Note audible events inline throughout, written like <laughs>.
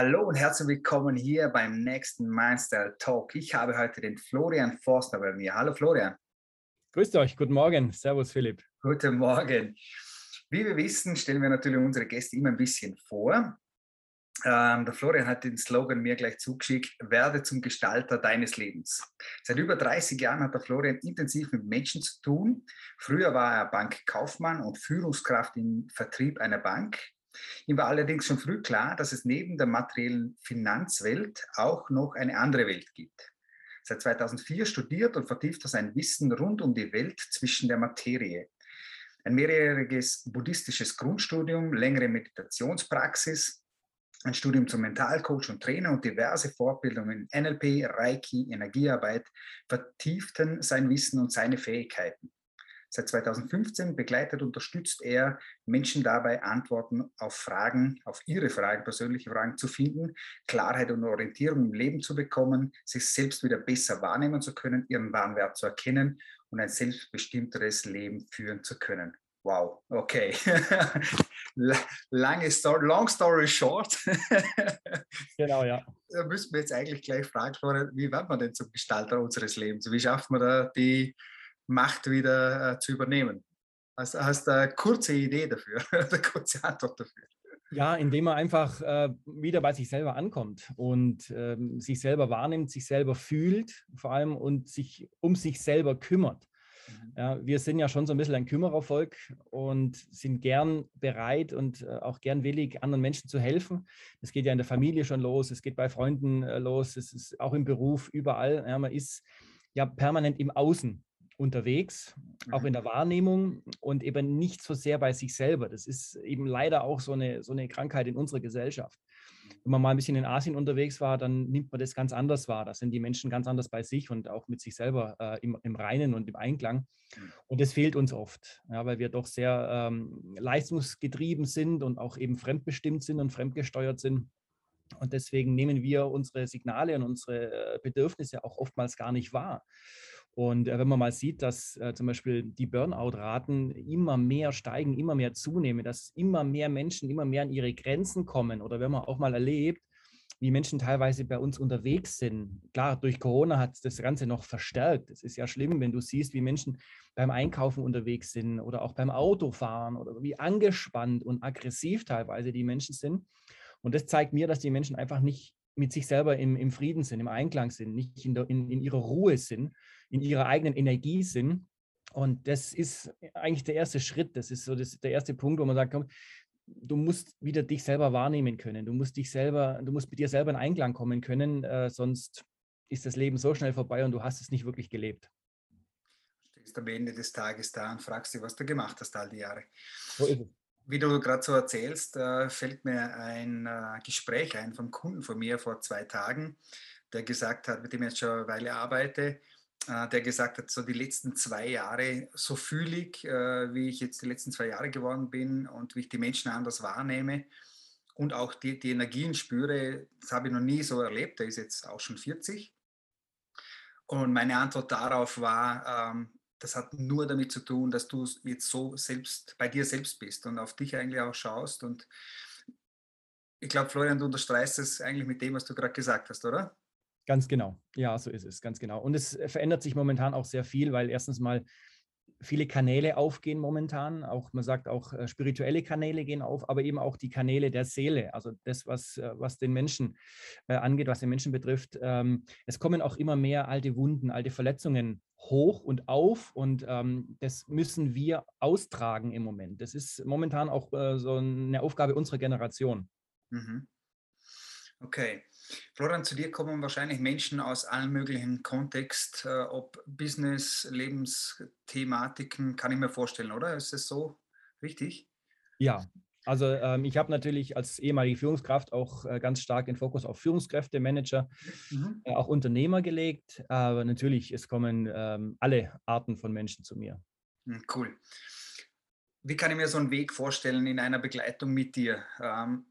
Hallo und herzlich willkommen hier beim nächsten Mindstyle Talk. Ich habe heute den Florian Forster bei mir. Hallo Florian. Grüßt euch, guten Morgen. Servus Philipp. Guten Morgen. Wie wir wissen, stellen wir natürlich unsere Gäste immer ein bisschen vor. Ähm, der Florian hat den Slogan mir gleich zugeschickt, werde zum Gestalter deines Lebens. Seit über 30 Jahren hat der Florian intensiv mit Menschen zu tun. Früher war er Bankkaufmann und Führungskraft im Vertrieb einer Bank. Ihm war allerdings schon früh klar, dass es neben der materiellen Finanzwelt auch noch eine andere Welt gibt. Seit 2004 studiert und vertieft er sein Wissen rund um die Welt zwischen der Materie. Ein mehrjähriges buddhistisches Grundstudium, längere Meditationspraxis, ein Studium zum Mentalcoach und Trainer und diverse Fortbildungen in NLP, Reiki, Energiearbeit vertieften sein Wissen und seine Fähigkeiten. Seit 2015 begleitet und unterstützt er Menschen dabei, Antworten auf Fragen, auf ihre Fragen, persönliche Fragen zu finden, Klarheit und Orientierung im Leben zu bekommen, sich selbst wieder besser wahrnehmen zu können, ihren wahren Wert zu erkennen und ein selbstbestimmteres Leben führen zu können. Wow, okay. <laughs> Lange Story, long story short. genau, ja. <laughs> Da müssen wir jetzt eigentlich gleich fragen, wie wird man denn zum Gestalter unseres Lebens? Wie schafft man da die Macht wieder äh, zu übernehmen? Hast, hast du eine kurze Idee dafür, <laughs> eine kurze Antwort dafür? Ja, indem man einfach äh, wieder bei sich selber ankommt und ähm, sich selber wahrnimmt, sich selber fühlt vor allem und sich um sich selber kümmert. Mhm. Ja, wir sind ja schon so ein bisschen ein Kümmerervolk und sind gern bereit und äh, auch gern willig, anderen Menschen zu helfen. Es geht ja in der Familie schon los, es geht bei Freunden äh, los, es ist auch im Beruf, überall. Ja, man ist ja permanent im Außen unterwegs, auch in mhm. der Wahrnehmung und eben nicht so sehr bei sich selber. Das ist eben leider auch so eine, so eine Krankheit in unserer Gesellschaft. Wenn man mal ein bisschen in Asien unterwegs war, dann nimmt man das ganz anders wahr. Da sind die Menschen ganz anders bei sich und auch mit sich selber äh, im, im Reinen und im Einklang. Mhm. Und das fehlt uns oft, ja, weil wir doch sehr ähm, leistungsgetrieben sind und auch eben fremdbestimmt sind und fremdgesteuert sind. Und deswegen nehmen wir unsere Signale und unsere äh, Bedürfnisse auch oftmals gar nicht wahr. Und äh, wenn man mal sieht, dass äh, zum Beispiel die Burnout-Raten immer mehr steigen, immer mehr zunehmen, dass immer mehr Menschen immer mehr an ihre Grenzen kommen oder wenn man auch mal erlebt, wie Menschen teilweise bei uns unterwegs sind. Klar, durch Corona hat das Ganze noch verstärkt. Es ist ja schlimm, wenn du siehst, wie Menschen beim Einkaufen unterwegs sind oder auch beim Autofahren oder wie angespannt und aggressiv teilweise die Menschen sind. Und das zeigt mir, dass die Menschen einfach nicht mit sich selber im, im Frieden sind, im Einklang sind, nicht in, der, in, in ihrer Ruhe sind, in ihrer eigenen Energie sind. Und das ist eigentlich der erste Schritt. Das ist so das, der erste Punkt, wo man sagt, komm, du musst wieder dich selber wahrnehmen können. Du musst dich selber, du musst mit dir selber in Einklang kommen können, äh, sonst ist das Leben so schnell vorbei und du hast es nicht wirklich gelebt. Du stehst am Ende des Tages da und fragst dich, was du gemacht hast all die Jahre. So ist es wie du gerade so erzählst, äh, fällt mir ein äh, Gespräch ein vom Kunden von mir vor zwei Tagen, der gesagt hat, mit dem ich jetzt schon eine Weile arbeite, äh, der gesagt hat, so die letzten zwei Jahre, so äh, wie ich jetzt die letzten zwei Jahre geworden bin und wie ich die Menschen anders wahrnehme und auch die, die Energien spüre, das habe ich noch nie so erlebt, der ist jetzt auch schon 40. Und meine Antwort darauf war, ähm, das hat nur damit zu tun, dass du jetzt so selbst bei dir selbst bist und auf dich eigentlich auch schaust. Und ich glaube, Florian, du unterstreichst es eigentlich mit dem, was du gerade gesagt hast, oder? Ganz genau. Ja, so ist es, ganz genau. Und es verändert sich momentan auch sehr viel, weil erstens mal viele Kanäle aufgehen momentan. Auch man sagt auch äh, spirituelle Kanäle gehen auf, aber eben auch die Kanäle der Seele, also das, was, äh, was den Menschen äh, angeht, was den Menschen betrifft. Ähm, es kommen auch immer mehr alte Wunden, alte Verletzungen hoch und auf und ähm, das müssen wir austragen im Moment. Das ist momentan auch äh, so eine Aufgabe unserer Generation. Mhm. Okay. Florian, zu dir kommen wahrscheinlich Menschen aus allen möglichen Kontext, äh, ob Business, Lebensthematiken, kann ich mir vorstellen, oder? Ist das so richtig? Ja, also ähm, ich habe natürlich als ehemalige Führungskraft auch äh, ganz stark den Fokus auf Führungskräfte, Manager, mhm. äh, auch Unternehmer gelegt. Aber natürlich, es kommen ähm, alle Arten von Menschen zu mir. Hm, cool. Wie kann ich mir so einen Weg vorstellen in einer Begleitung mit dir? Ähm,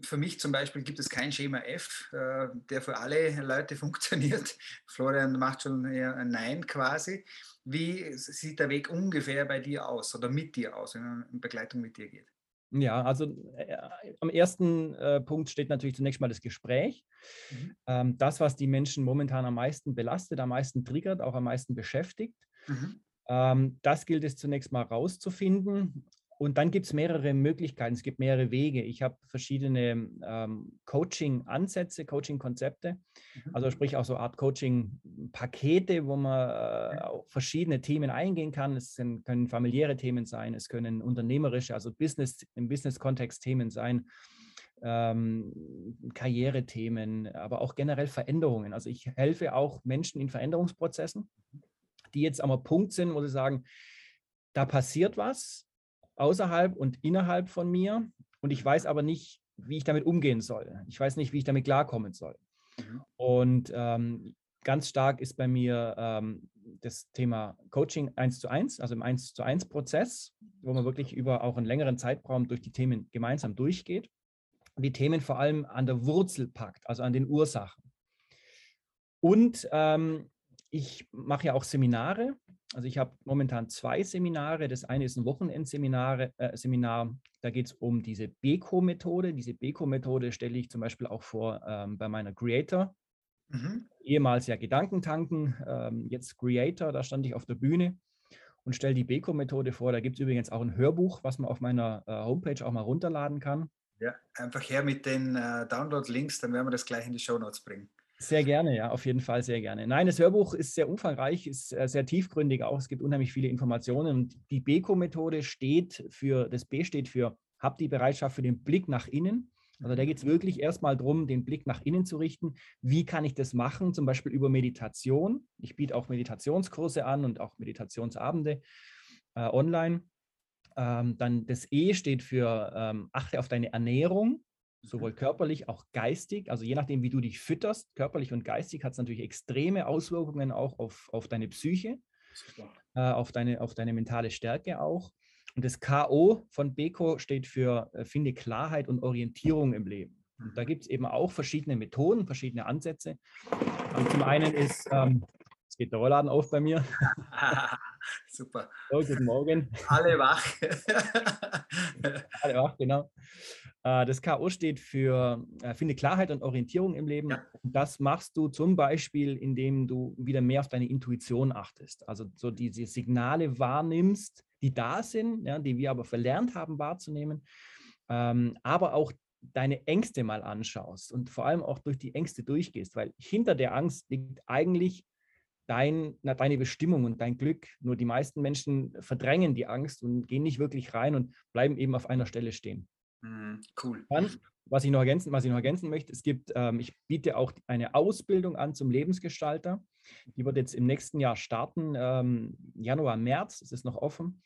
für mich zum Beispiel gibt es kein Schema F, äh, der für alle Leute <laughs> funktioniert. Florian macht schon eher ein Nein quasi. Wie sieht der Weg ungefähr bei dir aus oder mit dir aus, wenn man in Begleitung mit dir geht? Ja, also äh, am ersten äh, Punkt steht natürlich zunächst mal das Gespräch. Mhm. Ähm, das, was die Menschen momentan am meisten belastet, am meisten triggert, auch am meisten beschäftigt. Mhm. Ähm, das gilt es zunächst mal rauszufinden. Und dann gibt es mehrere Möglichkeiten, es gibt mehrere Wege. Ich habe verschiedene ähm, Coaching-Ansätze, Coaching-Konzepte, mhm. also sprich auch so Art Coaching-Pakete, wo man äh, auf verschiedene Themen eingehen kann. Es sind, können familiäre Themen sein, es können unternehmerische, also Business, im Business-Kontext Themen sein, ähm, Karrierethemen, aber auch generell Veränderungen. Also ich helfe auch Menschen in Veränderungsprozessen, die jetzt am Punkt sind, wo sie sagen, da passiert was, außerhalb und innerhalb von mir und ich weiß aber nicht, wie ich damit umgehen soll. Ich weiß nicht, wie ich damit klarkommen soll. Mhm. Und ähm, ganz stark ist bei mir ähm, das Thema Coaching eins zu eins, also im eins zu eins Prozess, wo man wirklich über auch einen längeren Zeitraum durch die Themen gemeinsam durchgeht und die Themen vor allem an der Wurzel packt, also an den Ursachen. Und ähm, ich mache ja auch Seminare also ich habe momentan zwei Seminare. Das eine ist ein Wochenendseminar. Äh, Seminar. Da geht es um diese Beko-Methode. Diese Beko-Methode stelle ich zum Beispiel auch vor ähm, bei meiner Creator. Mhm. Ehemals ja Gedankentanken, ähm, jetzt Creator. Da stand ich auf der Bühne und stelle die Beko-Methode vor. Da gibt es übrigens auch ein Hörbuch, was man auf meiner äh, Homepage auch mal runterladen kann. Ja, einfach her mit den äh, Download-Links, dann werden wir das gleich in die Show Notes bringen. Sehr gerne, ja, auf jeden Fall sehr gerne. Nein, das Hörbuch ist sehr umfangreich, ist äh, sehr tiefgründig auch. Es gibt unheimlich viele Informationen und die BECO-Methode steht für, das B steht für, hab die Bereitschaft für den Blick nach innen. Also da geht es wirklich erstmal darum, den Blick nach innen zu richten. Wie kann ich das machen? Zum Beispiel über Meditation. Ich biete auch Meditationskurse an und auch Meditationsabende äh, online. Ähm, dann das E steht für ähm, achte auf deine Ernährung sowohl körperlich, auch geistig. Also je nachdem, wie du dich fütterst, körperlich und geistig, hat es natürlich extreme Auswirkungen auch auf, auf deine Psyche, äh, auf, deine, auf deine mentale Stärke auch. Und das KO von Beko steht für äh, Finde Klarheit und Orientierung im Leben. Und da mhm. gibt es eben auch verschiedene Methoden, verschiedene Ansätze. Und zum einen ist, ähm, es geht der Rollladen auf bei mir. <laughs> <laughs> Super. So, guten Morgen. Alle wach. <laughs> Alle wach, genau. Äh, das K.O. steht für äh, Finde Klarheit und Orientierung im Leben. Ja. Das machst du zum Beispiel, indem du wieder mehr auf deine Intuition achtest. Also so diese Signale wahrnimmst, die da sind, ja, die wir aber verlernt haben wahrzunehmen. Ähm, aber auch deine Ängste mal anschaust und vor allem auch durch die Ängste durchgehst, weil hinter der Angst liegt eigentlich dein, na, deine Bestimmung und dein Glück. Nur die meisten Menschen verdrängen die Angst und gehen nicht wirklich rein und bleiben eben auf einer Stelle stehen. Mhm, cool. Dann, was ich noch ergänzen, was ich noch ergänzen möchte, es gibt, ähm, ich biete auch eine Ausbildung an zum Lebensgestalter. Die wird jetzt im nächsten Jahr starten, ähm, Januar, März, es ist noch offen.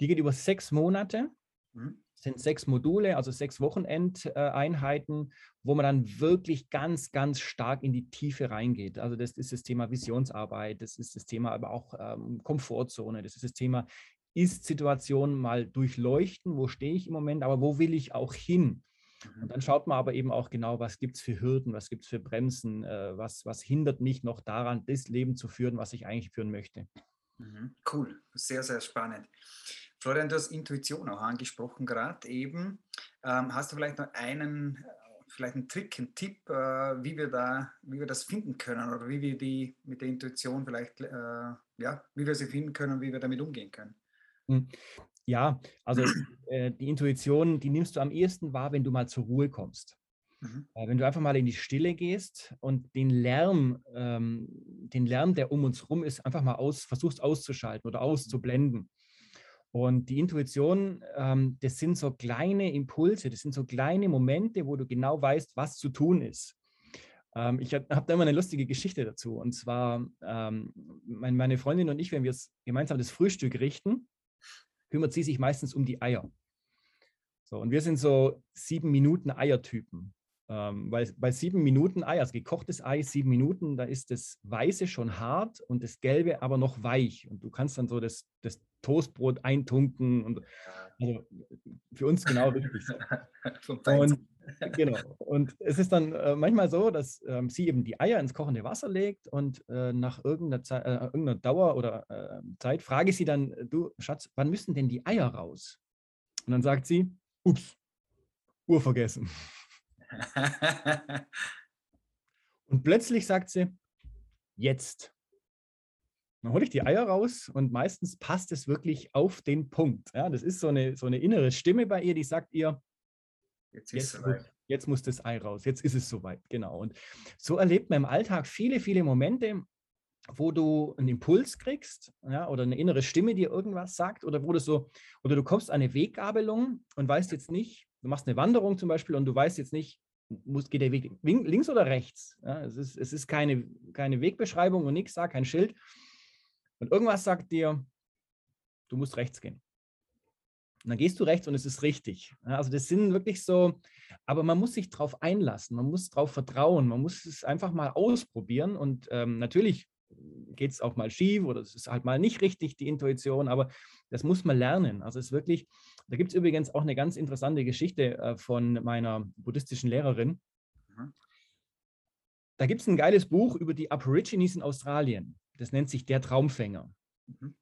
Die geht über sechs Monate. Mhm. Sind sechs Module, also sechs Wochenendeinheiten, wo man dann wirklich ganz, ganz stark in die Tiefe reingeht. Also das ist das Thema Visionsarbeit, das ist das Thema aber auch ähm, Komfortzone, das ist das Thema ist-Situation mal durchleuchten, wo stehe ich im Moment, aber wo will ich auch hin? Und mhm. dann schaut man aber eben auch genau, was gibt es für Hürden, was gibt es für Bremsen, äh, was, was hindert mich noch daran, das Leben zu führen, was ich eigentlich führen möchte. Mhm. Cool, sehr, sehr spannend. Florian, du hast Intuition auch angesprochen gerade eben. Ähm, hast du vielleicht noch einen, vielleicht einen Trick, einen Tipp, äh, wie wir da, wie wir das finden können oder wie wir die mit der Intuition vielleicht, äh, ja, wie wir sie finden können, wie wir damit umgehen können? Hm, ja, also äh, die Intuition, die nimmst du am ehesten wahr, wenn du mal zur Ruhe kommst. Mhm. Äh, wenn du einfach mal in die Stille gehst und den Lärm, ähm, den Lärm, der um uns rum ist, einfach mal aus, versuchst auszuschalten oder auszublenden. Und die Intuition, ähm, das sind so kleine Impulse, das sind so kleine Momente, wo du genau weißt, was zu tun ist. Ähm, ich habe da immer eine lustige Geschichte dazu. Und zwar, ähm, meine Freundin und ich, wenn wir gemeinsam das Frühstück richten, kümmert sie sich meistens um die Eier. So, und wir sind so sieben Minuten Eiertypen. Ähm, weil bei sieben Minuten Ei, also gekochtes Ei, sieben Minuten, da ist das Weiße schon hart und das Gelbe aber noch weich. Und du kannst dann so das, das Toastbrot eintunken. Und, also für uns genau richtig. <laughs> und, <laughs> genau. Und es ist dann äh, manchmal so, dass ähm, sie eben die Eier ins kochende Wasser legt und äh, nach irgendeiner, Zeit, äh, irgendeiner Dauer oder äh, Zeit frage ich sie dann, du Schatz, wann müssen denn die Eier raus? Und dann sagt sie, ups, Uhr vergessen. <laughs> und plötzlich sagt sie, jetzt. Dann hole ich die Eier raus und meistens passt es wirklich auf den Punkt. Ja, das ist so eine, so eine innere Stimme bei ihr, die sagt ihr, jetzt, jetzt, muss, jetzt muss das Ei raus, jetzt ist es soweit. Genau. Und so erlebt man im Alltag viele, viele Momente, wo du einen Impuls kriegst ja, oder eine innere Stimme dir irgendwas sagt oder wo du so, oder du kommst an eine Weggabelung und weißt jetzt nicht, du machst eine Wanderung zum Beispiel und du weißt jetzt nicht, muss, geht der Weg links oder rechts. Ja, es, ist, es ist keine, keine Wegbeschreibung und nichts kein Schild. Und irgendwas sagt dir, du musst rechts gehen. Und dann gehst du rechts und es ist richtig. Ja, also das sind wirklich so, aber man muss sich darauf einlassen, man muss darauf vertrauen, man muss es einfach mal ausprobieren. Und ähm, natürlich geht es auch mal schief oder es ist halt mal nicht richtig, die Intuition, aber das muss man lernen. Also es ist wirklich, da gibt es übrigens auch eine ganz interessante Geschichte äh, von meiner buddhistischen Lehrerin. Mhm. Da gibt es ein geiles Buch über die Aborigines in Australien. Das nennt sich Der Traumfänger. Mhm.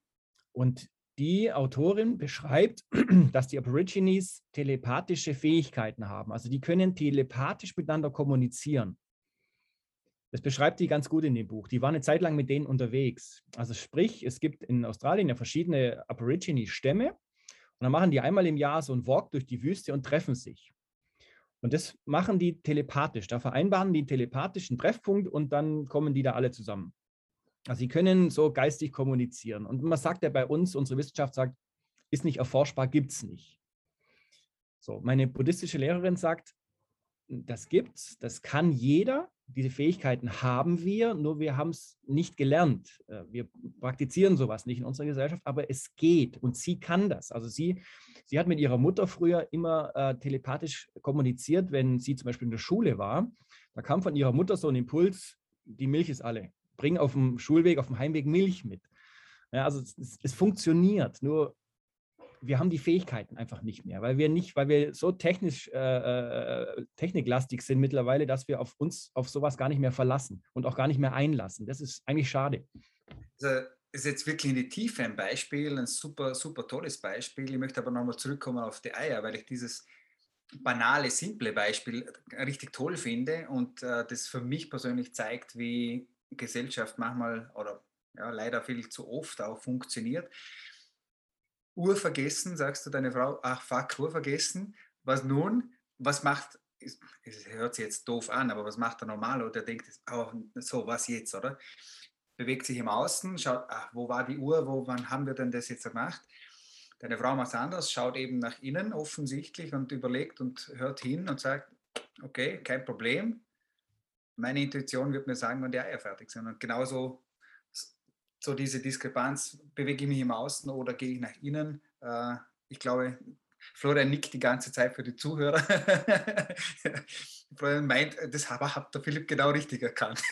Und die Autorin beschreibt, <clears throat> dass die Aborigines telepathische Fähigkeiten haben. Also die können telepathisch miteinander kommunizieren. Das beschreibt die ganz gut in dem Buch. Die war eine Zeit lang mit denen unterwegs. Also sprich, es gibt in Australien ja verschiedene Aborigine-Stämme und dann machen die einmal im Jahr so einen Walk durch die Wüste und treffen sich. Und das machen die telepathisch. Da vereinbaren die telepathischen Treffpunkt und dann kommen die da alle zusammen. Also sie können so geistig kommunizieren. Und man sagt ja bei uns, unsere Wissenschaft sagt, ist nicht erforschbar, gibt es nicht. So, meine buddhistische Lehrerin sagt, das gibt's, das kann jeder, diese Fähigkeiten haben wir, nur wir haben es nicht gelernt. Äh, wir praktizieren sowas nicht in unserer Gesellschaft, aber es geht und sie kann das. Also sie, sie hat mit ihrer Mutter früher immer äh, telepathisch kommuniziert, wenn sie zum Beispiel in der Schule war. Da kam von ihrer Mutter so ein Impuls, die Milch ist alle bring auf dem Schulweg, auf dem Heimweg Milch mit. Ja, also es, es, funktioniert, nur wir haben die Fähigkeiten einfach nicht mehr, weil wir nicht, weil wir so technisch, äh, äh, techniklastig sind mittlerweile, dass wir auf uns auf sowas gar nicht mehr verlassen und auch gar nicht mehr einlassen. Das ist eigentlich schade. Also ist jetzt wirklich in die Tiefe ein Beispiel, ein super, super tolles Beispiel. Ich möchte aber nochmal zurückkommen auf die Eier, weil ich dieses banale, simple Beispiel richtig toll finde und äh, das für mich persönlich zeigt, wie Gesellschaft manchmal oder ja, leider viel zu oft auch funktioniert. Uhr vergessen, sagst du deine Frau, ach fuck, Uhr vergessen. Was nun? Was macht, es hört sich jetzt doof an, aber was macht der Normal? der denkt, oh, so, was jetzt, oder? Bewegt sich im Außen, schaut, ach, wo war die Uhr, wo, wann haben wir denn das jetzt gemacht? Deine Frau macht es anders, schaut eben nach innen offensichtlich und überlegt und hört hin und sagt, okay, kein Problem, meine Intuition wird mir sagen, wann die Eier fertig sind. Und genauso so diese Diskrepanz, bewege ich mich im Außen oder gehe ich nach innen? Äh, ich glaube, Florian nickt die ganze Zeit für die Zuhörer. <laughs> Florian meint, das hat der Philipp genau richtig erkannt.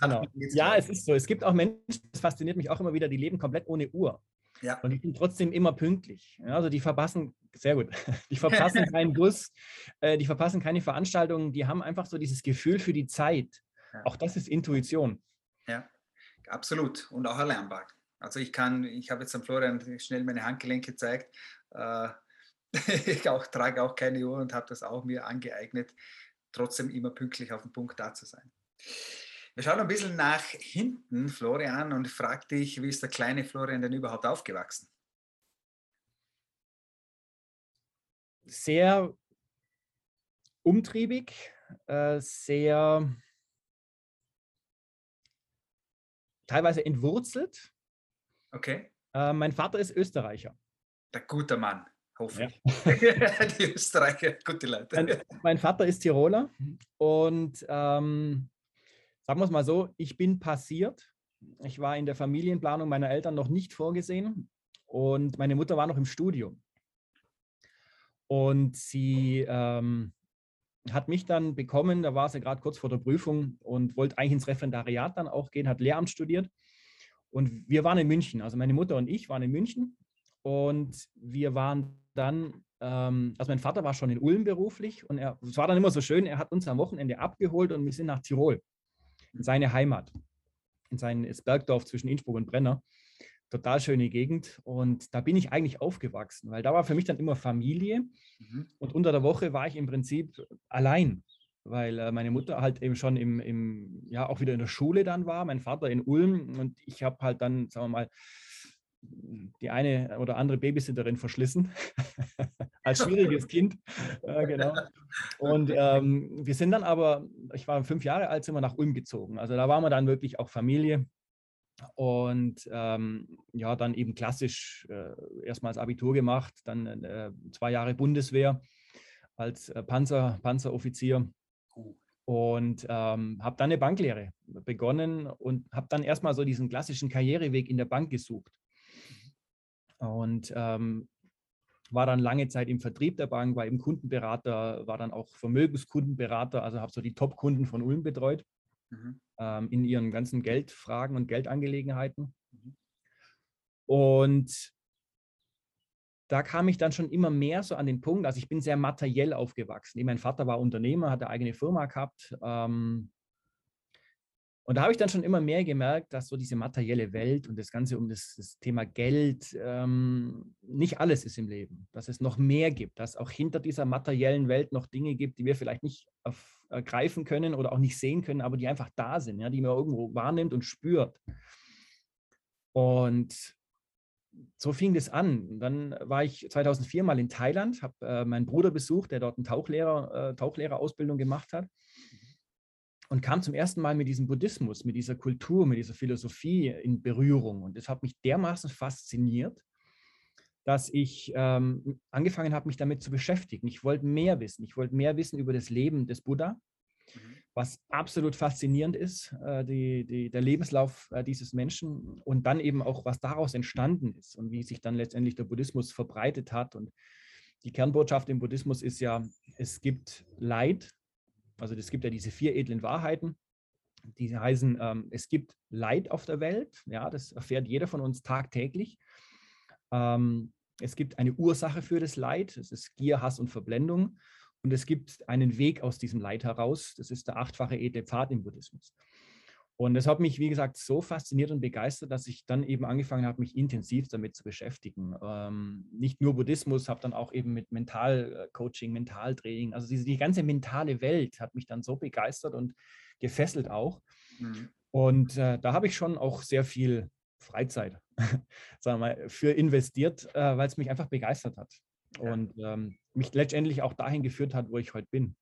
genau. <laughs> Ja, es ist so. Es gibt auch Menschen, das fasziniert mich auch immer wieder, die leben komplett ohne Uhr. Ja. Und die sind trotzdem immer pünktlich. Also die verpassen, sehr gut, <laughs> die verpassen keinen Bus, äh, die verpassen keine Veranstaltungen, die haben einfach so dieses Gefühl für die Zeit. Auch das ist Intuition. Ja, absolut. Und auch erlernbar. Also ich kann, ich habe jetzt am Florian schnell meine Handgelenke gezeigt. Äh, <laughs> ich auch, trage auch keine Uhr und habe das auch mir angeeignet, trotzdem immer pünktlich auf dem Punkt da zu sein. Wir schauen ein bisschen nach hinten, Florian, und ich frage dich, wie ist der kleine Florian denn überhaupt aufgewachsen? Sehr umtriebig, äh, sehr teilweise entwurzelt. Okay. Äh, mein Vater ist Österreicher. Der gute Mann, hoffe ich. Ja. <laughs> Die Österreicher, gute Leute. Mein, mein, Vater ist Tiroler und ähm, sagen wir es mal so, ich bin passiert. Ich war in der Familienplanung meiner Eltern noch nicht vorgesehen und meine Mutter war noch im Studium. Und sie ähm, hat mich dann bekommen, da war sie gerade kurz vor der Prüfung und wollte eigentlich ins Referendariat dann auch gehen, hat Lehramt studiert. Und wir waren in München, also meine Mutter und ich waren in München. Und wir waren dann, ähm, also mein Vater war schon in Ulm beruflich und er, es war dann immer so schön, er hat uns am Wochenende abgeholt und wir sind nach Tirol in seine Heimat, in sein Bergdorf zwischen Innsbruck und Brenner. Total schöne Gegend. Und da bin ich eigentlich aufgewachsen, weil da war für mich dann immer Familie. Mhm. Und unter der Woche war ich im Prinzip allein, weil äh, meine Mutter halt eben schon im, im, ja, auch wieder in der Schule dann war, mein Vater in Ulm und ich habe halt dann, sagen wir mal, die eine oder andere Babysitterin verschlissen, <laughs> als schwieriges <laughs> Kind. Äh, genau. Und ähm, wir sind dann aber, ich war fünf Jahre alt, sind wir nach Ulm gezogen. Also da waren wir dann wirklich auch Familie. Und ähm, ja, dann eben klassisch äh, erstmals Abitur gemacht, dann äh, zwei Jahre Bundeswehr als äh, Panzer, Panzeroffizier und ähm, habe dann eine Banklehre begonnen und habe dann erstmal so diesen klassischen Karriereweg in der Bank gesucht. Und ähm, war dann lange Zeit im Vertrieb der Bank, war eben Kundenberater, war dann auch Vermögenskundenberater, also habe so die Top-Kunden von Ulm betreut mhm. Ähm, in ihren ganzen Geldfragen und Geldangelegenheiten. Mhm. Und da kam ich dann schon immer mehr so an den Punkt, also ich bin sehr materiell aufgewachsen. Mein Vater war Unternehmer, hat eine eigene Firma gehabt, ähm, und da habe ich dann schon immer mehr gemerkt, dass so diese materielle Welt und das Ganze um das, das Thema Geld ähm, nicht alles ist im Leben, dass es noch mehr gibt, dass auch hinter dieser materiellen Welt noch Dinge gibt, die wir vielleicht nicht ergreifen können oder auch nicht sehen können, aber die einfach da sind, ja, die man irgendwo wahrnimmt und spürt. Und so fing das an. Dann war ich 2004 mal in Thailand, habe äh, meinen Bruder besucht, der dort eine Tauchlehrer, äh, Tauchlehrerausbildung gemacht hat und kam zum ersten Mal mit diesem Buddhismus, mit dieser Kultur, mit dieser Philosophie in Berührung. Und das hat mich dermaßen fasziniert, dass ich ähm, angefangen habe, mich damit zu beschäftigen. Ich wollte mehr wissen. Ich wollte mehr wissen über das Leben des Buddha, mhm. was absolut faszinierend ist, äh, die, die, der Lebenslauf äh, dieses Menschen und dann eben auch, was daraus entstanden ist und wie sich dann letztendlich der Buddhismus verbreitet hat. Und die Kernbotschaft im Buddhismus ist ja, es gibt Leid, also es gibt ja diese vier edlen Wahrheiten, die heißen, ähm, es gibt Leid auf der Welt, ja, das erfährt jeder von uns tagtäglich. Ähm, es gibt eine Ursache für das Leid, das ist Gier, Hass und Verblendung. Und es gibt einen Weg aus diesem Leid heraus, das ist der achtfache edle Pfad im Buddhismus. Und das hat mich, wie gesagt, so fasziniert und begeistert, dass ich dann eben angefangen habe, mich intensiv damit zu beschäftigen. Ähm, nicht nur Buddhismus, habe dann auch eben mit Mentalcoaching, Mentaltraining, also diese, die ganze mentale Welt hat mich dann so begeistert und gefesselt auch. Mhm. Und äh, da habe ich schon auch sehr viel Freizeit, <laughs> sagen wir mal, für investiert, äh, weil es mich einfach begeistert hat. Ja. Und ähm, mich letztendlich auch dahin geführt hat, wo ich heute bin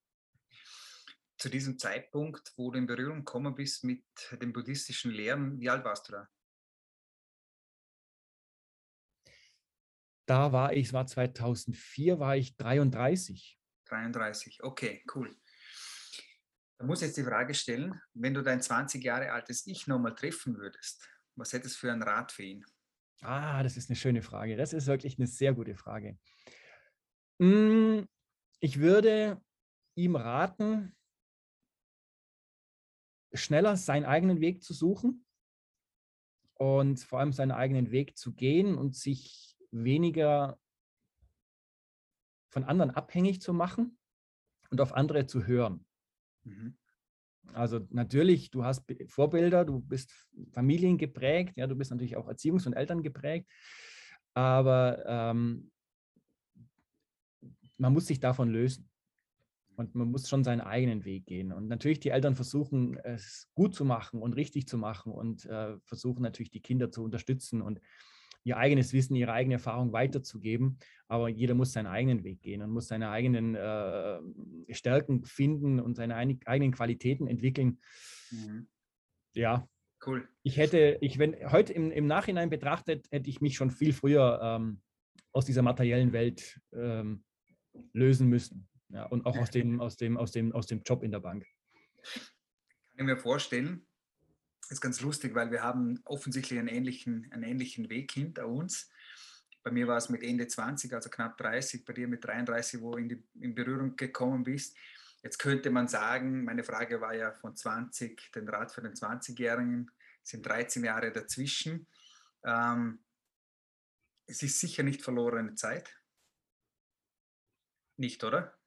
zu diesem Zeitpunkt, wo du in Berührung gekommen bist mit den buddhistischen Lehren, wie alt warst du da? Da war ich, es war 2004, war ich 33. 33, okay, cool. Da muss ich jetzt die Frage stellen, wenn du dein 20 Jahre altes Ich nochmal treffen würdest, was hättest du für einen Rat für ihn? Ah, das ist eine schöne Frage. Das ist wirklich eine sehr gute Frage. Hm, ich würde ihm raten, schneller seinen eigenen Weg zu suchen und vor allem seinen eigenen Weg zu gehen und sich weniger von anderen abhängig zu machen und auf andere zu hören. Mhm. Also natürlich, du hast Vorbilder, du bist familiengeprägt, ja, du bist natürlich auch Erziehungs- und Eltern geprägt, aber ähm, man muss sich davon lösen. Und man muss schon seinen eigenen Weg gehen. Und natürlich die Eltern versuchen, es gut zu machen und richtig zu machen und äh, versuchen natürlich die Kinder zu unterstützen und ihr eigenes Wissen, ihre eigene Erfahrung weiterzugeben. Aber jeder muss seinen eigenen Weg gehen und muss seine eigenen äh, Stärken finden und seine eigenen Qualitäten entwickeln. Mhm. Ja. Cool. Ich hätte, ich, wenn heute im, im Nachhinein betrachtet, hätte ich mich schon viel früher ähm, aus dieser materiellen Welt ähm, lösen müssen. Ja, und auch aus dem, <laughs> aus, dem, aus, dem, aus dem Job in der Bank. Kann ich mir vorstellen. Ist ganz lustig, weil wir haben offensichtlich einen ähnlichen, einen ähnlichen Weg hinter uns. Bei mir war es mit Ende 20, also knapp 30, bei dir mit 33, wo in, die, in Berührung gekommen bist. Jetzt könnte man sagen, meine Frage war ja von 20, den Rat für den 20-Jährigen, sind 13 Jahre dazwischen. Ähm, es ist sicher nicht verlorene Zeit. Nicht, oder?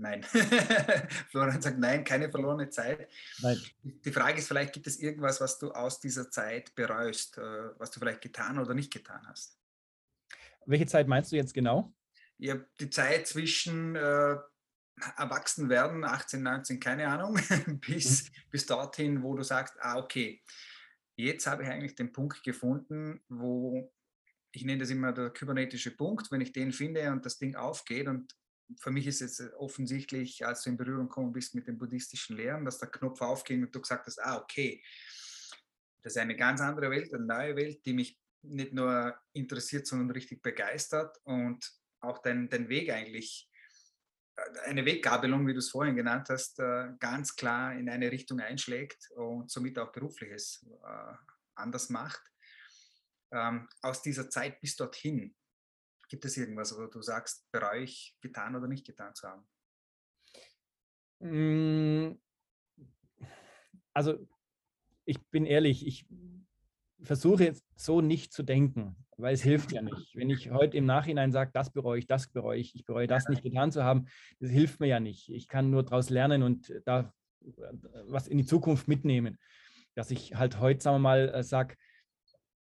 Nein. <laughs> Florian sagt nein, keine verlorene Zeit. Nein. Die Frage ist vielleicht, gibt es irgendwas, was du aus dieser Zeit bereust, äh, was du vielleicht getan oder nicht getan hast? Welche Zeit meinst du jetzt genau? Ja, die Zeit zwischen äh, Erwachsenwerden, 18, 19, keine Ahnung, <laughs> bis, mhm. bis dorthin, wo du sagst, ah, okay, jetzt habe ich eigentlich den Punkt gefunden, wo ich nenne das immer der kybernetische Punkt, wenn ich den finde und das Ding aufgeht und für mich ist es offensichtlich, als du in Berührung gekommen bist mit den buddhistischen Lehren, dass der Knopf aufging und du gesagt hast, ah, okay, das ist eine ganz andere Welt, eine neue Welt, die mich nicht nur interessiert, sondern richtig begeistert und auch den, den Weg eigentlich, äh, eine Weggabelung, wie du es vorhin genannt hast, äh, ganz klar in eine Richtung einschlägt und somit auch berufliches äh, anders macht. Ähm, aus dieser Zeit bis dorthin, gibt es irgendwas, wo du sagst, bereue ich getan oder nicht getan zu haben? Hm, also ich bin ehrlich, ich versuche jetzt so nicht zu denken, weil es hilft ja nicht. Wenn ich heute im Nachhinein sage, das bereue ich, das bereue ich, ich bereue das nicht getan zu haben, das hilft mir ja nicht. Ich kann nur daraus lernen und da was in die Zukunft mitnehmen. Dass ich halt heute, sagen wir mal, äh, sage,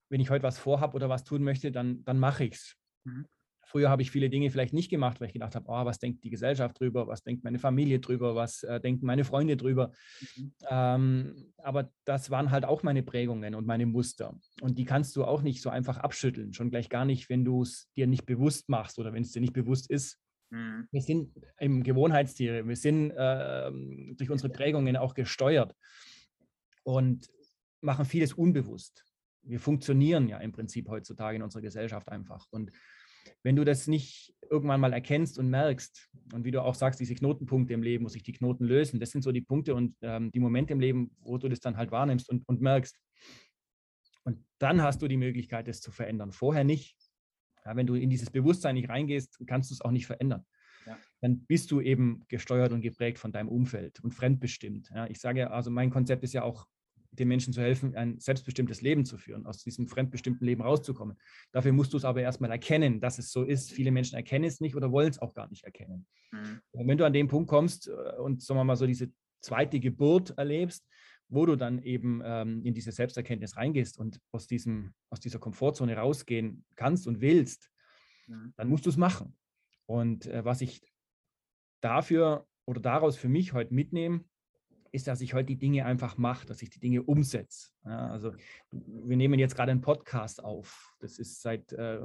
wenn ich heute was vorhabe oder was tun möchte, dann, dann mache ich es. Mhm. Früher habe ich viele Dinge vielleicht nicht gemacht, weil ich gedacht habe, oh, was denkt die Gesellschaft drüber, was denkt meine Familie drüber, was äh, denken meine Freunde drüber. Mhm. Ähm, aber das waren halt auch meine Prägungen und meine Muster. Und die kannst du auch nicht so einfach abschütteln, schon gleich gar nicht, wenn du es dir nicht bewusst machst oder wenn es dir nicht bewusst ist. Mhm. Wir sind im Gewohnheitstiere, wir sind äh, durch unsere Prägungen auch gesteuert und machen vieles unbewusst. Wir funktionieren ja im Prinzip heutzutage in unserer Gesellschaft einfach. Und wenn du das nicht irgendwann mal erkennst und merkst, und wie du auch sagst, diese Knotenpunkte im Leben, wo sich die Knoten lösen, das sind so die Punkte und ähm, die Momente im Leben, wo du das dann halt wahrnimmst und, und merkst. Und dann hast du die Möglichkeit, das zu verändern. Vorher nicht. Ja, wenn du in dieses Bewusstsein nicht reingehst, kannst du es auch nicht verändern. Ja. Dann bist du eben gesteuert und geprägt von deinem Umfeld und fremdbestimmt. Ja, ich sage, also mein Konzept ist ja auch den Menschen zu helfen, ein selbstbestimmtes Leben zu führen, aus diesem fremdbestimmten Leben rauszukommen. Dafür musst du es aber erstmal erkennen, dass es so ist. Viele Menschen erkennen es nicht oder wollen es auch gar nicht erkennen. Mhm. Und wenn du an den Punkt kommst äh, und sagen wir mal so diese zweite Geburt erlebst, wo du dann eben ähm, in diese Selbsterkenntnis reingehst und aus, diesem, aus dieser Komfortzone rausgehen kannst und willst, mhm. dann musst du es machen. Und äh, was ich dafür oder daraus für mich heute mitnehme, ist, dass ich heute die Dinge einfach mache, dass ich die Dinge umsetze. Ja, also wir nehmen jetzt gerade einen Podcast auf. Das ist seit äh,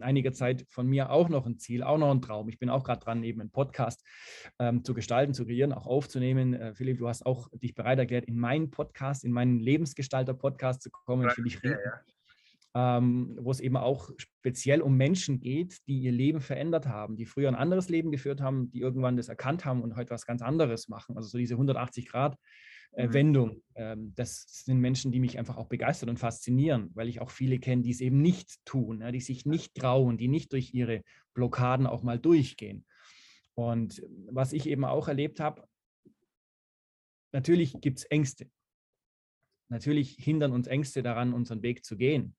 einiger Zeit von mir auch noch ein Ziel, auch noch ein Traum. Ich bin auch gerade dran, eben einen Podcast ähm, zu gestalten, zu kreieren, auch aufzunehmen. Äh, Philipp, du hast auch dich bereit erklärt, in meinen Podcast, in meinen Lebensgestalter-Podcast zu kommen. Finde ich ja, ja ähm, wo es eben auch speziell um Menschen geht, die ihr Leben verändert haben, die früher ein anderes Leben geführt haben, die irgendwann das erkannt haben und heute was ganz anderes machen. Also so diese 180 Grad. Äh. Wendung. Ähm, das sind Menschen, die mich einfach auch begeistern und faszinieren, weil ich auch viele kenne, die es eben nicht tun, ja, die sich nicht trauen, die nicht durch ihre Blockaden auch mal durchgehen. Und was ich eben auch erlebt habe, natürlich gibt es Ängste. Natürlich hindern uns Ängste daran, unseren Weg zu gehen.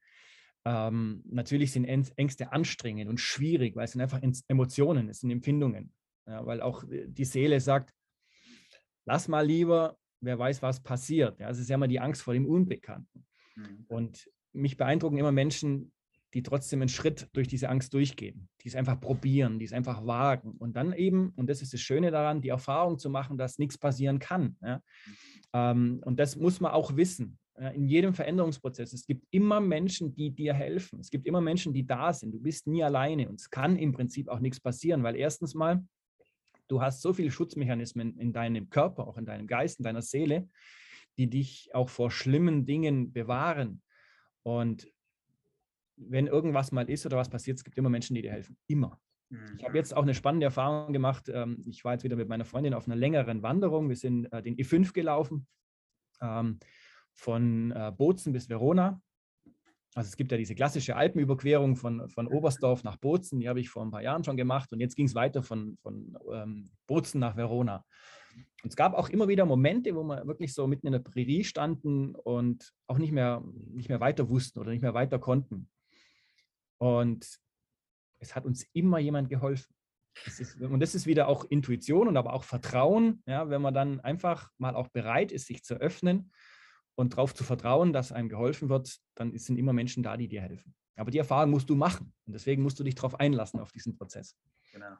Ähm, natürlich sind Ängste anstrengend und schwierig, weil es sind einfach Emotionen, es sind Empfindungen. Ja, weil auch äh, die Seele sagt, lass mal lieber, wer weiß, was passiert. Ja, es ist ja immer die Angst vor dem Unbekannten. Mhm. Und mich beeindrucken immer Menschen, die trotzdem einen Schritt durch diese Angst durchgehen, die es einfach probieren, die es einfach wagen. Und dann eben, und das ist das Schöne daran, die Erfahrung zu machen, dass nichts passieren kann. Ja? Mhm. Ähm, und das muss man auch wissen in jedem Veränderungsprozess. Es gibt immer Menschen, die dir helfen. Es gibt immer Menschen, die da sind. Du bist nie alleine und es kann im Prinzip auch nichts passieren, weil erstens mal, du hast so viele Schutzmechanismen in deinem Körper, auch in deinem Geist, in deiner Seele, die dich auch vor schlimmen Dingen bewahren. Und wenn irgendwas mal ist oder was passiert, es gibt immer Menschen, die dir helfen. Immer. Ich habe mhm. jetzt auch eine spannende Erfahrung gemacht. Ähm, ich war jetzt wieder mit meiner Freundin auf einer längeren Wanderung. Wir sind äh, den E5 gelaufen. Von äh, Bozen bis Verona. Also es gibt ja diese klassische Alpenüberquerung von, von Oberstdorf nach Bozen, die habe ich vor ein paar Jahren schon gemacht und jetzt ging es weiter von, von ähm, Bozen nach Verona. Und es gab auch immer wieder Momente, wo wir wirklich so mitten in der Prärie standen und auch nicht mehr, nicht mehr weiter wussten oder nicht mehr weiter konnten. Und es hat uns immer jemand geholfen. Das ist, und das ist wieder auch Intuition und aber auch Vertrauen, ja, wenn man dann einfach mal auch bereit ist, sich zu öffnen und darauf zu vertrauen, dass einem geholfen wird, dann sind immer Menschen da, die dir helfen. Aber die Erfahrung musst du machen und deswegen musst du dich darauf einlassen, auf diesen Prozess. Genau.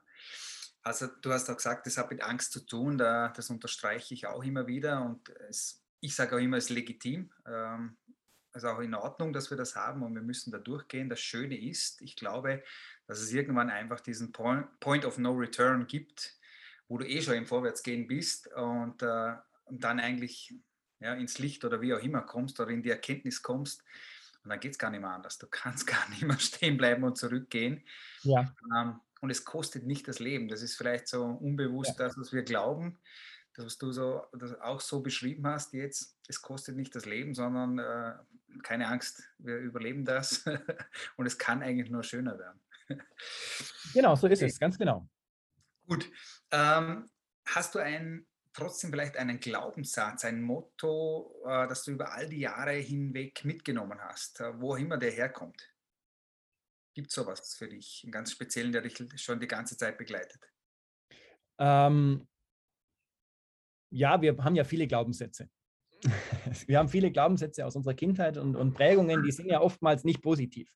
Also du hast auch gesagt, das hat mit Angst zu tun, da, das unterstreiche ich auch immer wieder und es, ich sage auch immer, es ist legitim. Ähm, also auch in Ordnung, dass wir das haben und wir müssen da durchgehen. Das Schöne ist, ich glaube, dass es irgendwann einfach diesen Point of No Return gibt, wo du eh schon im Vorwärtsgehen bist und, äh, und dann eigentlich ja, ins Licht oder wie auch immer kommst oder in die Erkenntnis kommst. Und dann geht es gar nicht mehr anders. Du kannst <laughs> gar nicht mehr stehen bleiben und zurückgehen. Ja. Ähm, und es kostet nicht das Leben. Das ist vielleicht so unbewusst ja. das, was wir glauben das, was du so das auch so beschrieben hast jetzt, es kostet nicht das Leben, sondern äh, keine Angst, wir überleben das <laughs> und es kann eigentlich nur schöner werden. Genau, so ist <laughs> es, ganz genau. Gut. Ähm, hast du ein, trotzdem vielleicht einen Glaubenssatz, ein Motto, äh, das du über all die Jahre hinweg mitgenommen hast, äh, wo immer der herkommt? Gibt es sowas für dich, einen ganz speziellen, der dich schon die ganze Zeit begleitet? Ähm, ja, wir haben ja viele Glaubenssätze. <laughs> Wir haben viele Glaubenssätze aus unserer Kindheit und, und Prägungen, die sind ja oftmals nicht positiv.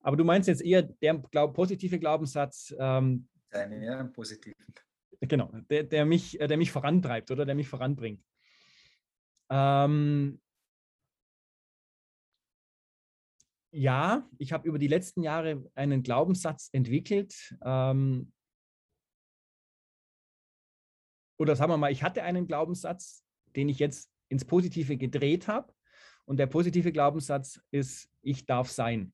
Aber du meinst jetzt eher der glaub, positive Glaubenssatz. Ähm, Deine, ja, positiven. Genau, der, der, mich, der mich vorantreibt oder der mich voranbringt. Ähm, ja, ich habe über die letzten Jahre einen Glaubenssatz entwickelt, ähm, oder sagen wir mal, ich hatte einen Glaubenssatz, den ich jetzt ins Positive gedreht habe. Und der positive Glaubenssatz ist, ich darf sein.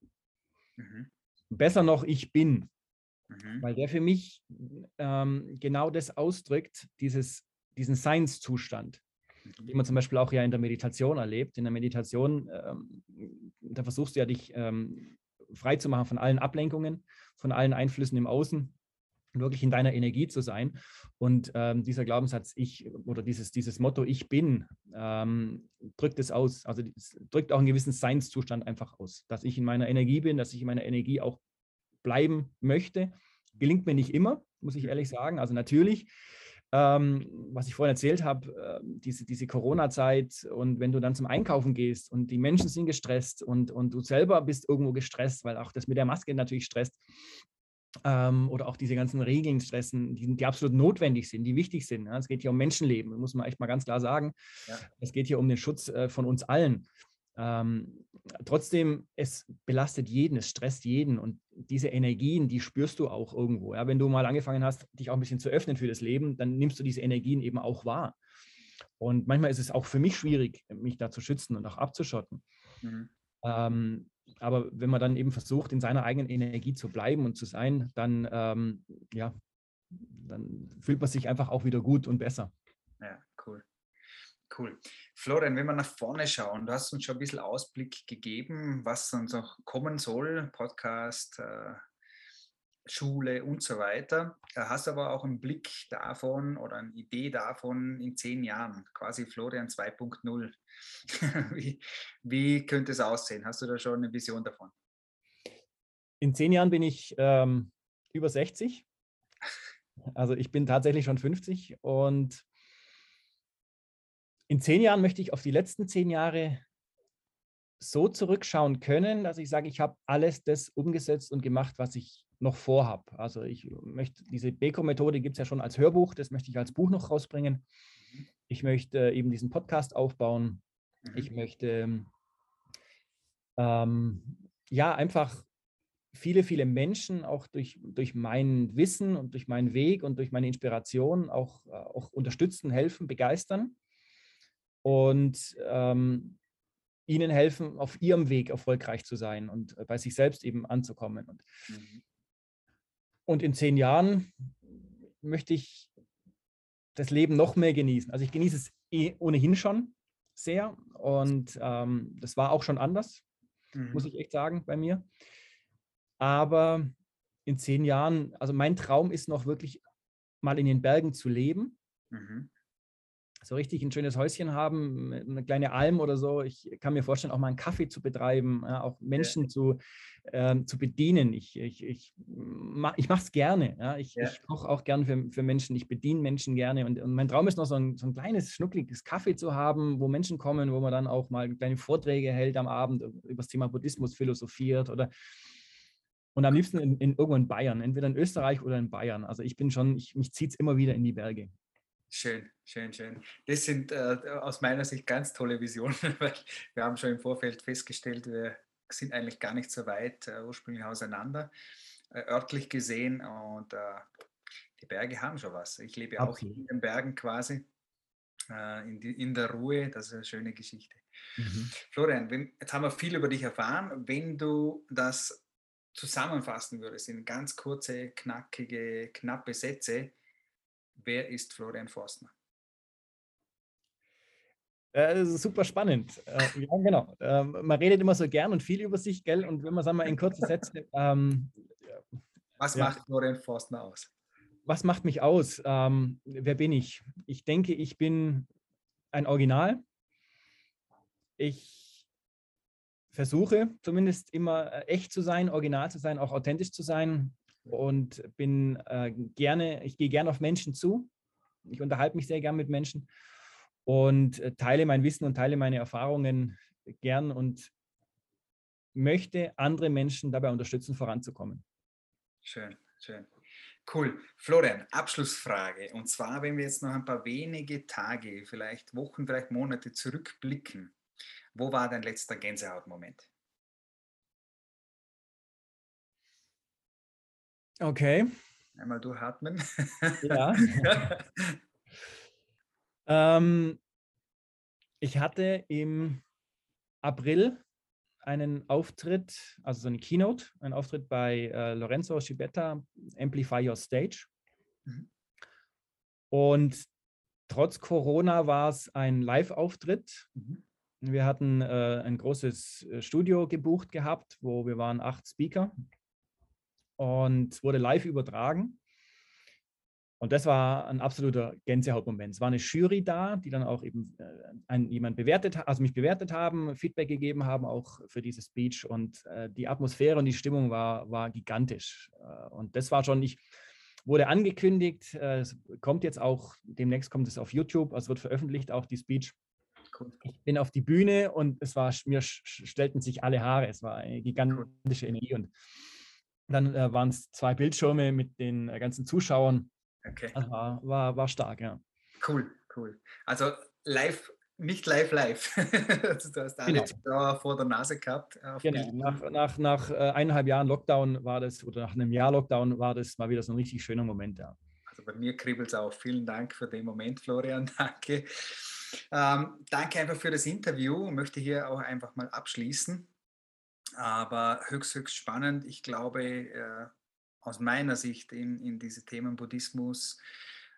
Mhm. Besser noch, ich bin. Mhm. Weil der für mich ähm, genau das ausdrückt, dieses, diesen Seinszustand, mhm. den man zum Beispiel auch ja in der Meditation erlebt. In der Meditation, ähm, da versuchst du ja dich ähm, frei zu machen von allen Ablenkungen, von allen Einflüssen im Außen wirklich in deiner Energie zu sein. Und ähm, dieser Glaubenssatz, ich oder dieses, dieses Motto, ich bin, ähm, drückt es aus. Also es drückt auch einen gewissen Seinszustand einfach aus, dass ich in meiner Energie bin, dass ich in meiner Energie auch bleiben möchte. Gelingt mir nicht immer, muss ich ehrlich sagen. Also natürlich, ähm, was ich vorhin erzählt habe, äh, diese, diese Corona-Zeit und wenn du dann zum Einkaufen gehst und die Menschen sind gestresst und, und du selber bist irgendwo gestresst, weil auch das mit der Maske natürlich stresst, ähm, oder auch diese ganzen Regeln stressen, die, die, absolut notwendig sind, die wichtig sind. Ja. Es geht hier um Menschenleben, muss man echt mal ganz klar sagen. Ja. Es geht hier um den Schutz äh, von uns allen. Ähm, trotzdem, es belastet jeden, es stresst jeden und diese Energien, die spürst du auch irgendwo. Ja. Wenn du mal angefangen hast, dich auch ein bisschen zu öffnen für das Leben, dann nimmst du diese Energien eben auch wahr. Und manchmal ist es auch für mich schwierig, mich da zu schützen und auch abzuschotten. Mhm. Ähm, aber wenn man dann eben versucht, in seiner eigenen Energie zu bleiben und zu sein, dann, ähm, ja, dann fühlt man sich einfach auch wieder gut und besser. Cool. Florian, wenn wir nach vorne schauen, du hast uns schon ein bisschen Ausblick gegeben, was uns noch kommen soll, Podcast, äh, Schule und so weiter. Hast aber auch einen Blick davon oder eine Idee davon in zehn Jahren, quasi Florian 2.0. <laughs> wie, wie könnte es aussehen? Hast du da schon eine Vision davon? In zehn Jahren bin ich ähm, über 60. Also ich bin tatsächlich schon 50 und in zehn Jahren möchte ich auf die letzten zehn Jahre so zurückschauen können, dass ich sage, ich habe alles das umgesetzt und gemacht, was ich noch vorhabe. Also ich möchte, diese Beko-Methode gibt es ja schon als Hörbuch, das möchte ich als Buch noch rausbringen. Ich möchte eben diesen Podcast aufbauen. Ich mhm. möchte ähm, ja einfach viele, viele Menschen auch durch, durch mein Wissen und durch meinen Weg und durch meine Inspiration auch, auch unterstützen, helfen, begeistern und ähm, ihnen helfen, auf ihrem Weg erfolgreich zu sein und bei sich selbst eben anzukommen. Und mhm. Und in zehn Jahren möchte ich das Leben noch mehr genießen. Also ich genieße es eh ohnehin schon sehr und ähm, das war auch schon anders, mhm. muss ich echt sagen, bei mir. Aber in zehn Jahren, also mein Traum ist noch wirklich mal in den Bergen zu leben. Mhm. So richtig ein schönes Häuschen haben, eine kleine Alm oder so. Ich kann mir vorstellen, auch mal einen Kaffee zu betreiben, ja, auch Menschen ja. zu, äh, zu bedienen. Ich, ich, ich, mach, ich mache es gerne. Ja. Ich, ja. ich koche auch gern für, für Menschen. Ich bediene Menschen gerne. Und, und mein Traum ist noch so ein, so ein kleines, schnuckliges Kaffee zu haben, wo Menschen kommen, wo man dann auch mal kleine Vorträge hält am Abend über das Thema Buddhismus philosophiert oder und am liebsten in, in irgendwo in Bayern, entweder in Österreich oder in Bayern. Also ich bin schon, ich, mich zieht es immer wieder in die Berge. Schön, schön, schön. Das sind äh, aus meiner Sicht ganz tolle Visionen, <laughs> weil wir haben schon im Vorfeld festgestellt, wir sind eigentlich gar nicht so weit äh, ursprünglich auseinander, äh, örtlich gesehen. Und äh, die Berge haben schon was. Ich lebe Absolut. auch in den Bergen quasi, äh, in, die, in, der Ruhe. Das ist eine schöne Geschichte. Mhm. Florian, wenn, jetzt haben wir viel über dich erfahren. Wenn du das zusammenfassen würdest in ganz kurze, knackige, knappe Sätze, Wer ist Florian Forstner? Äh, das ist super spannend. Äh, ja, genau. Ähm, man redet immer so gern und viel über sich, gell? Und wenn man sagen wir in kurzen Sätzen. Ähm, was ja. macht Florian Forstner aus? Was macht mich aus? Ähm, wer bin ich? Ich denke, ich bin ein Original. Ich versuche zumindest immer äh, echt zu sein, original zu sein, auch authentisch zu sein und bin äh, gerne, ich gehe gerne auf Menschen zu. Ich unterhalte mich sehr gern mit Menschen und äh, teile mein Wissen und teile meine Erfahrungen gern und möchte andere Menschen dabei unterstützen, voranzukommen. Schön, schön. Cool. Florian, Abschlussfrage. Und zwar, wenn wir jetzt noch ein paar wenige Tage, vielleicht Wochen, vielleicht Monate zurückblicken, wo war dein letzter Gänsehautmoment? Okay. Einmal durchatmen. Ja. <laughs> ähm, ich hatte im April einen Auftritt, also so eine Keynote, einen Auftritt bei äh, Lorenzo Schibetta, Amplify Your Stage. Mhm. Und trotz Corona war es ein Live-Auftritt. Mhm. Wir hatten äh, ein großes äh, Studio gebucht gehabt, wo wir waren acht Speaker und wurde live übertragen. Und das war ein absoluter Gänsehautmoment. Es war eine Jury da, die dann auch eben äh, einen, jemand bewertet, also mich bewertet haben, Feedback gegeben haben, auch für diese Speech. Und äh, die Atmosphäre und die Stimmung war, war gigantisch. Äh, und das war schon, ich wurde angekündigt, äh, es kommt jetzt auch, demnächst kommt es auf YouTube, also wird veröffentlicht auch die Speech. Ich bin auf die Bühne und es war, mir stellten sich alle Haare. Es war eine gigantische Energie und dann äh, waren es zwei Bildschirme mit den äh, ganzen Zuschauern. Okay. Also war, war, war stark, ja. Cool, cool. Also live, nicht live, live. <laughs> Also du hast alle genau. Vor der Nase gehabt. genau. Nach, nach, nach äh, eineinhalb Jahren Lockdown war das, oder nach einem Jahr Lockdown war das mal wieder so ein richtig schöner Moment, ja. Also bei mir kribbelt es auch. Vielen Dank für den Moment, Florian. <laughs> Danke. Ähm, danke einfach für das Interview. Ich möchte hier auch einfach mal abschließen aber höchst, höchst spannend. Ich glaube, äh, aus meiner Sicht in, in diese Themen Buddhismus,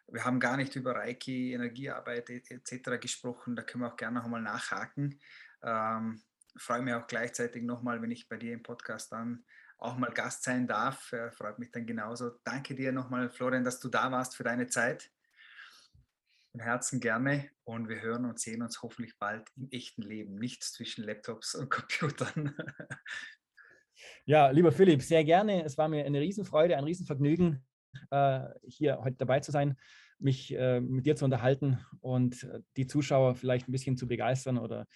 wir haben gar nicht über Reiki, Energiearbeit etc. gesprochen, da können wir auch gerne noch einmal nachhaken. Ähm, freue mich auch gleichzeitig nochmal, wenn ich bei dir im Podcast dann auch mal Gast sein darf. Äh, freut mich dann genauso. Danke dir nochmal, Florian, dass du da warst für deine Zeit von Herzen gerne und wir hören und sehen uns hoffentlich bald im echten Leben, nicht zwischen Laptops und <laughs> Computern. Ja, lieber Philipp, sehr gerne. Es war mir eine Riesenfreude, ein Riesenvergnügen, äh, hier heute dabei zu sein, mich äh, mit dir zu unterhalten und äh, die Zuschauer vielleicht ein bisschen zu begeistern oder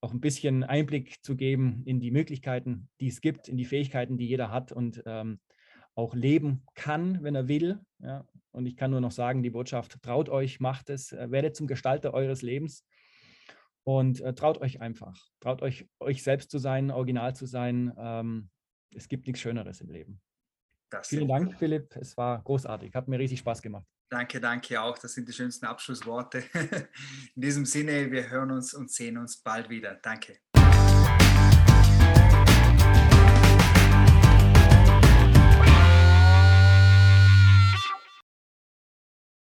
auch ein bisschen Einblick zu geben in die Möglichkeiten, die es gibt, in die Fähigkeiten, die jeder hat und ähm, auch leben kann, wenn er will. Ja. Und ich kann nur noch sagen, die Botschaft, traut euch, macht es, äh, werdet zum Gestalter eures Lebens und äh, traut euch einfach. Traut euch, euch selbst zu sein, original zu sein. Ähm, es gibt nichts Schöneres im Leben. Das Vielen Dank, Philipp. Es war großartig. Hat mir riesig Spaß gemacht. Danke, danke auch. Das sind die schönsten Abschlussworte. <laughs> In diesem Sinne, wir hören uns und sehen uns bald wieder. Danke.